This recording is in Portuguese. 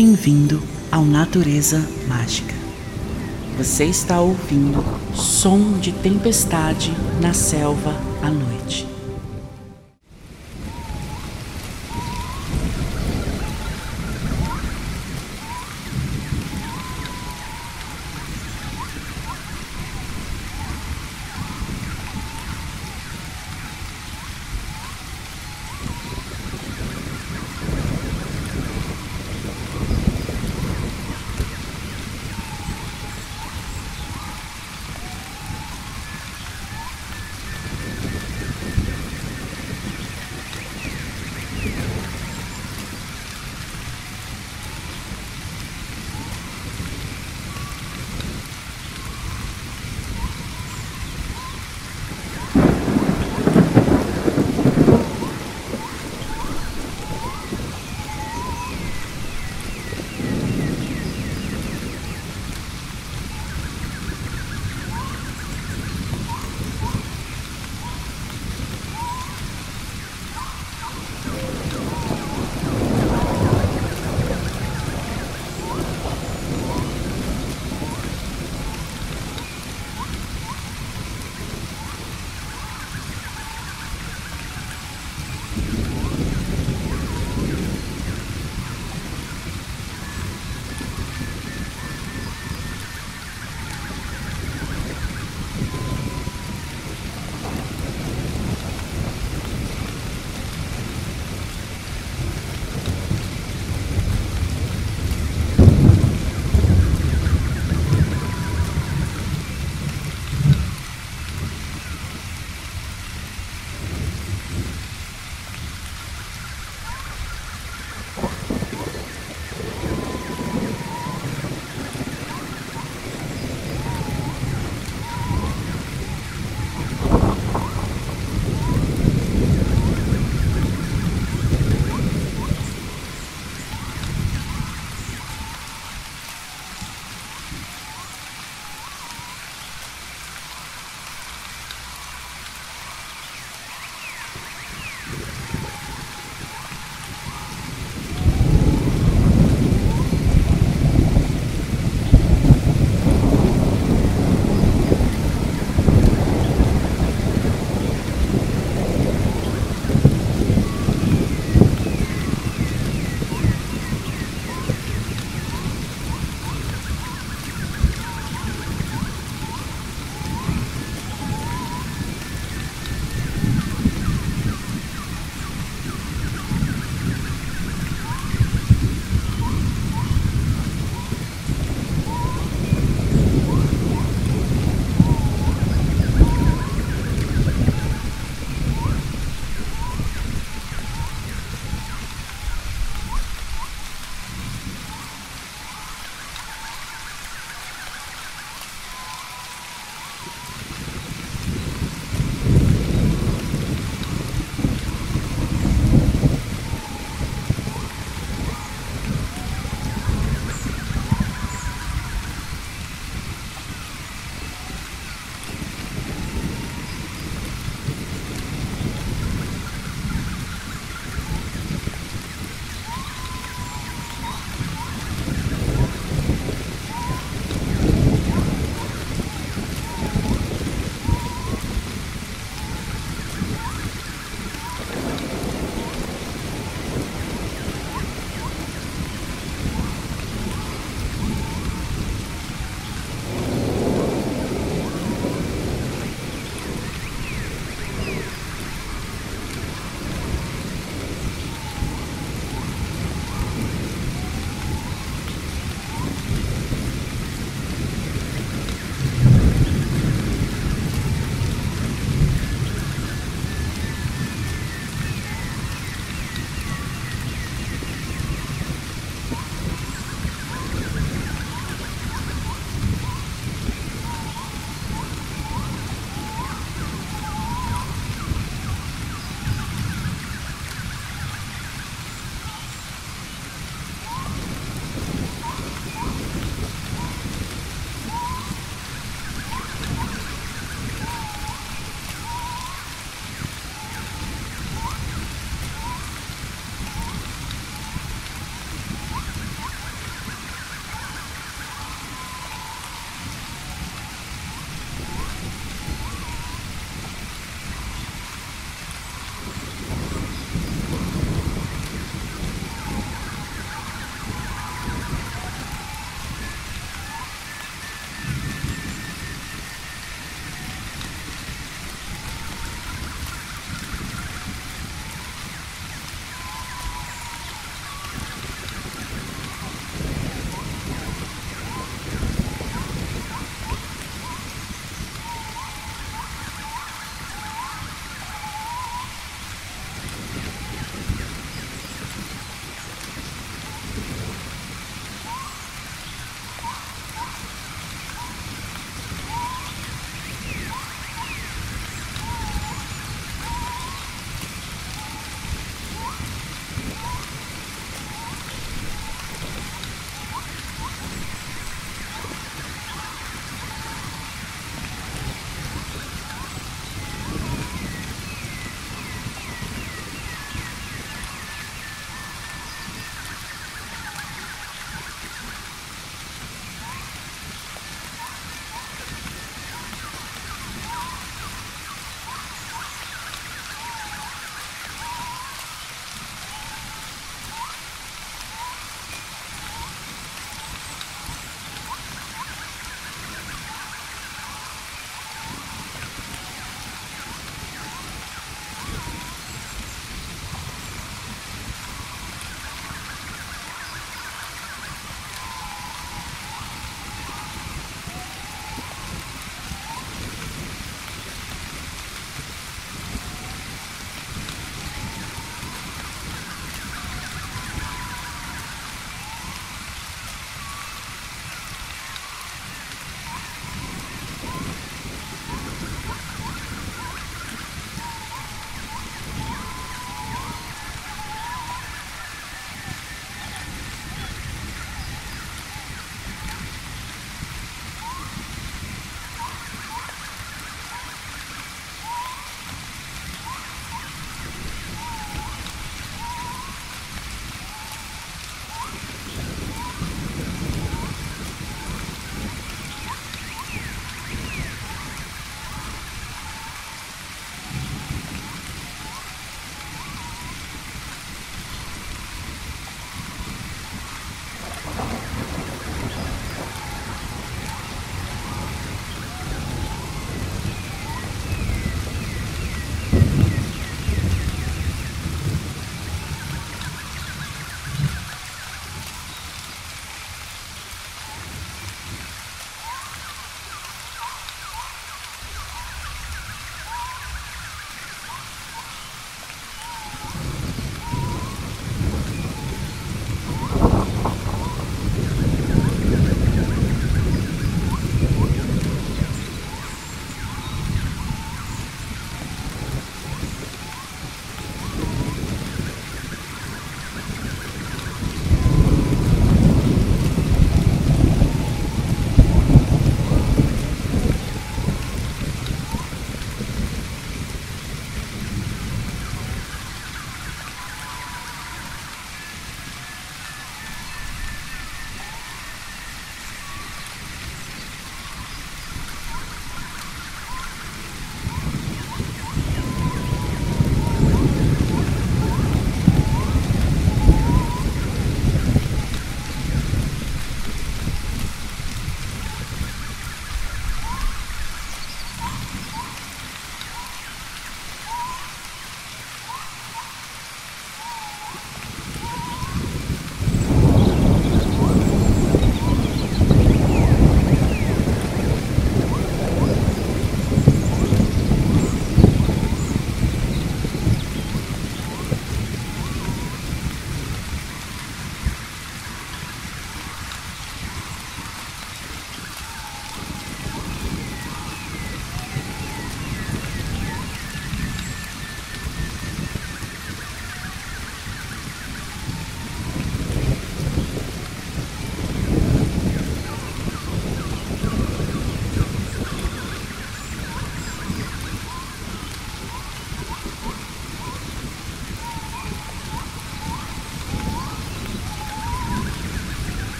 Bem-vindo ao Natureza Mágica. Você está ouvindo som de tempestade na selva à noite.